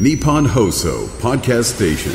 Nippon Hoso Podcast Station.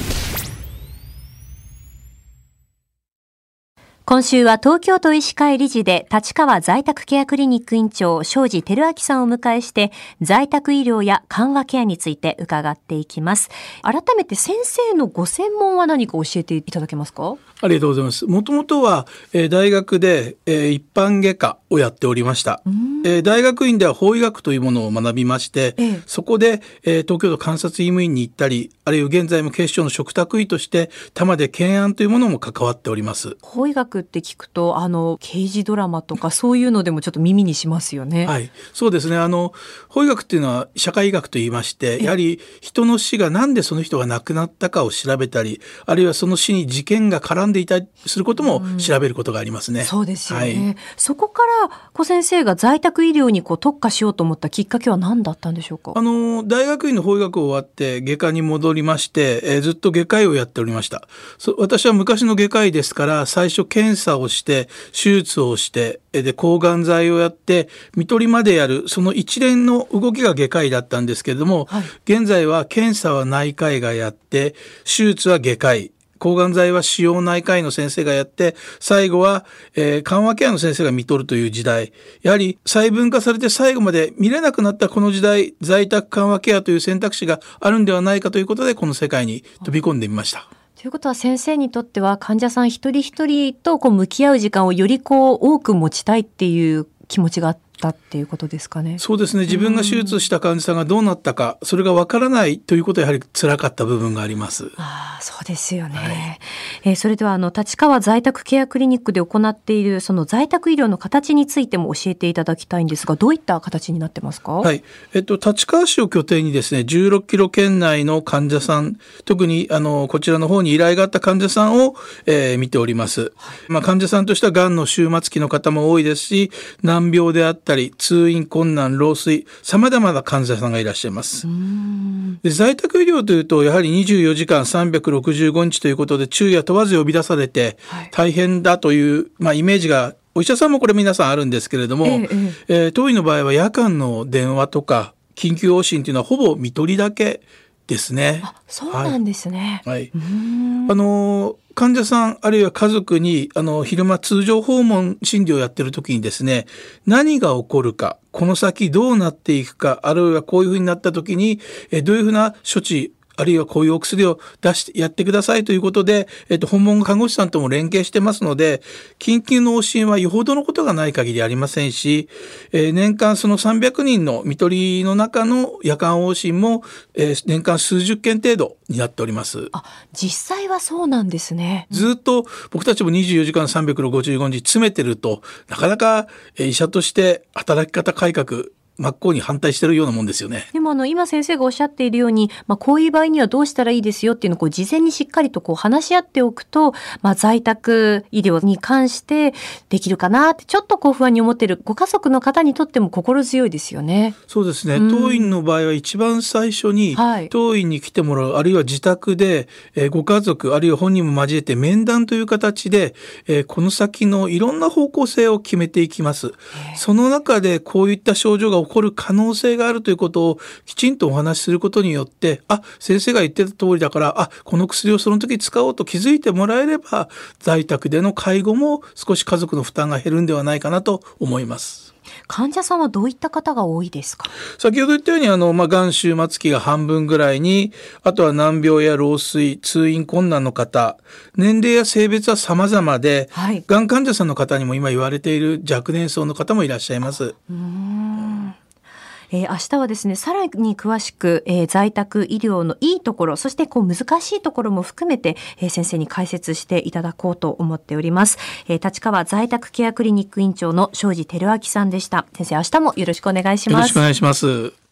今週は東京都医師会理事で立川在宅ケアクリニック院長庄司照明さんをお迎えして在宅医療や緩和ケアについて伺っていきます。改めて先生のご専門は何か教えていただけますか？ありがとうございます。もともとは、えー大学で、えー一般外科をやっておりました。えー大学院では法医学というものを学びまして、ええそこで、えー東京都監察医務院に行ったり、あるいは現在も警視庁の嘱託医として多摩で検案というものも関わっております。法医学って聞くとあの刑事ドラマとかそういうのでもちょっと耳にしますよね。はい、そうですね。あの法医学っていうのは社会医学と言いまして、やはり人の死がなんでその人が亡くなったかを調べたり、あるいはその死に事件が絡んでいたりすることも調べることがありますね。そうですよね、はいそこから小先生が在宅医療にこう特化しようと思ったきっかけは何だったんでしょうか？あの大学院の法医学を終わって外科に戻りまして、えーずっと外科医をやっておりました。そ私は昔の外科医ですから最初検査をして手術をしてえーで抗がん剤をやって看取りまでやるその一連の動きが外科医だったんですけれども、はい。現在は検査は内科医がやって手術は外科医抗がん剤は腫瘍内科医の先生がやって最後は、えー緩和ケアの先生が見とるという時代やはり細分化されて最後まで見れなくなったこの時代在宅緩和ケアという選択肢があるんではないかということでこの世界に飛び込んでみました。ということは先生にとっては患者さん一人一人とこう向き合う時間をよりこう多く持ちたいっていう気持ちがあったっていうことですかね。そうですね自分が手術した患者さんがどうなったかそれがわからないということはやはり辛かった部分があります。ああ、そうですよね。えーそれでは、あの、立川在宅ケアクリニックで行っている、その在宅医療の形についても教えていただきたいんですが、どういった形になってますか？はい。えっと、立川市を拠点にですね、16キロ圏内の患者さん、特に、あの、こちらの方に依頼があった患者さんを、えー見ております。まあ、患者さんとしては、癌の終末期の方も多いですし、難病であったり、通院困難、老衰、様々な患者さんがいらっしゃいます。で在宅医療というと、やはり24時間365日ということで、昼夜問わず呼び出されてはい、大変だという、まあ、イメージが、お医者さんもこれ皆さんあるんですけれども、ええええ。ー当院の場合は夜間の電話とか緊急往診というのはほぼ見取りだけですね。あ、そうなんですね。はい、うーん。あのー患者さんあるいは家族にあの昼間通常訪問診療をやってる時にですね何が起こるかこの先どうなっていくかあるいはこういうふうになった時にえどういうふうな処置あるいはこういうお薬を出してやってくださいということで、えっと、訪問看護師さんとも連携してますので、緊急の往診はよほどのことがない限りありませんし、えー年間その300人の看取りの中の夜間往診も、えー年間数十件程度になっております。あ、実際はそうなんですね。ずっと僕たちも24時間365日詰めてるとなかなかえー医者として働き方改革真っ向に反対してるようなもんですよね。でもあの今先生がおっしゃっているように、まあ、こういう場合にはどうしたらいいですよっていうのをこう事前にしっかりとこう話し合っておくと、まあ、在宅医療に関してできるかなってちょっとこう不安に思っているご家族の方にとっても心強いですよね。そうですね、うん当院の場合は一番最初にはい当院に来てもらう、あるいは自宅で、えーご家族あるいは本人も交えて面談という形で、えーこの先のいろんな方向性を決めていきます。その中でこういった症状が起こる可能性があるということをきちんとお話しすることによってあ先生が言ってた通りだからあこの薬をその時使おうと気づいてもらえれば在宅での介護も少し家族の負担が減るんではないかなと思います。患者さんはどういった方が多いですか？先ほど言ったように、あの、まあ、がん終末期が半分ぐらいに、あとは難病や老衰、通院困難の方、年齢や性別は様々で、はいがん患者さんの方にも今言われている若年層の方もいらっしゃいます。うーんえー明日はですね、さらに詳しく、えー在宅医療のいいところ、そしてこう難しいところも含めて、えー先生に解説していただこうと思っております。えー立川在宅ケアクリニック院長の庄司照明さんでした。先生、明日もよろしくお願いしますよろしくお。願いします。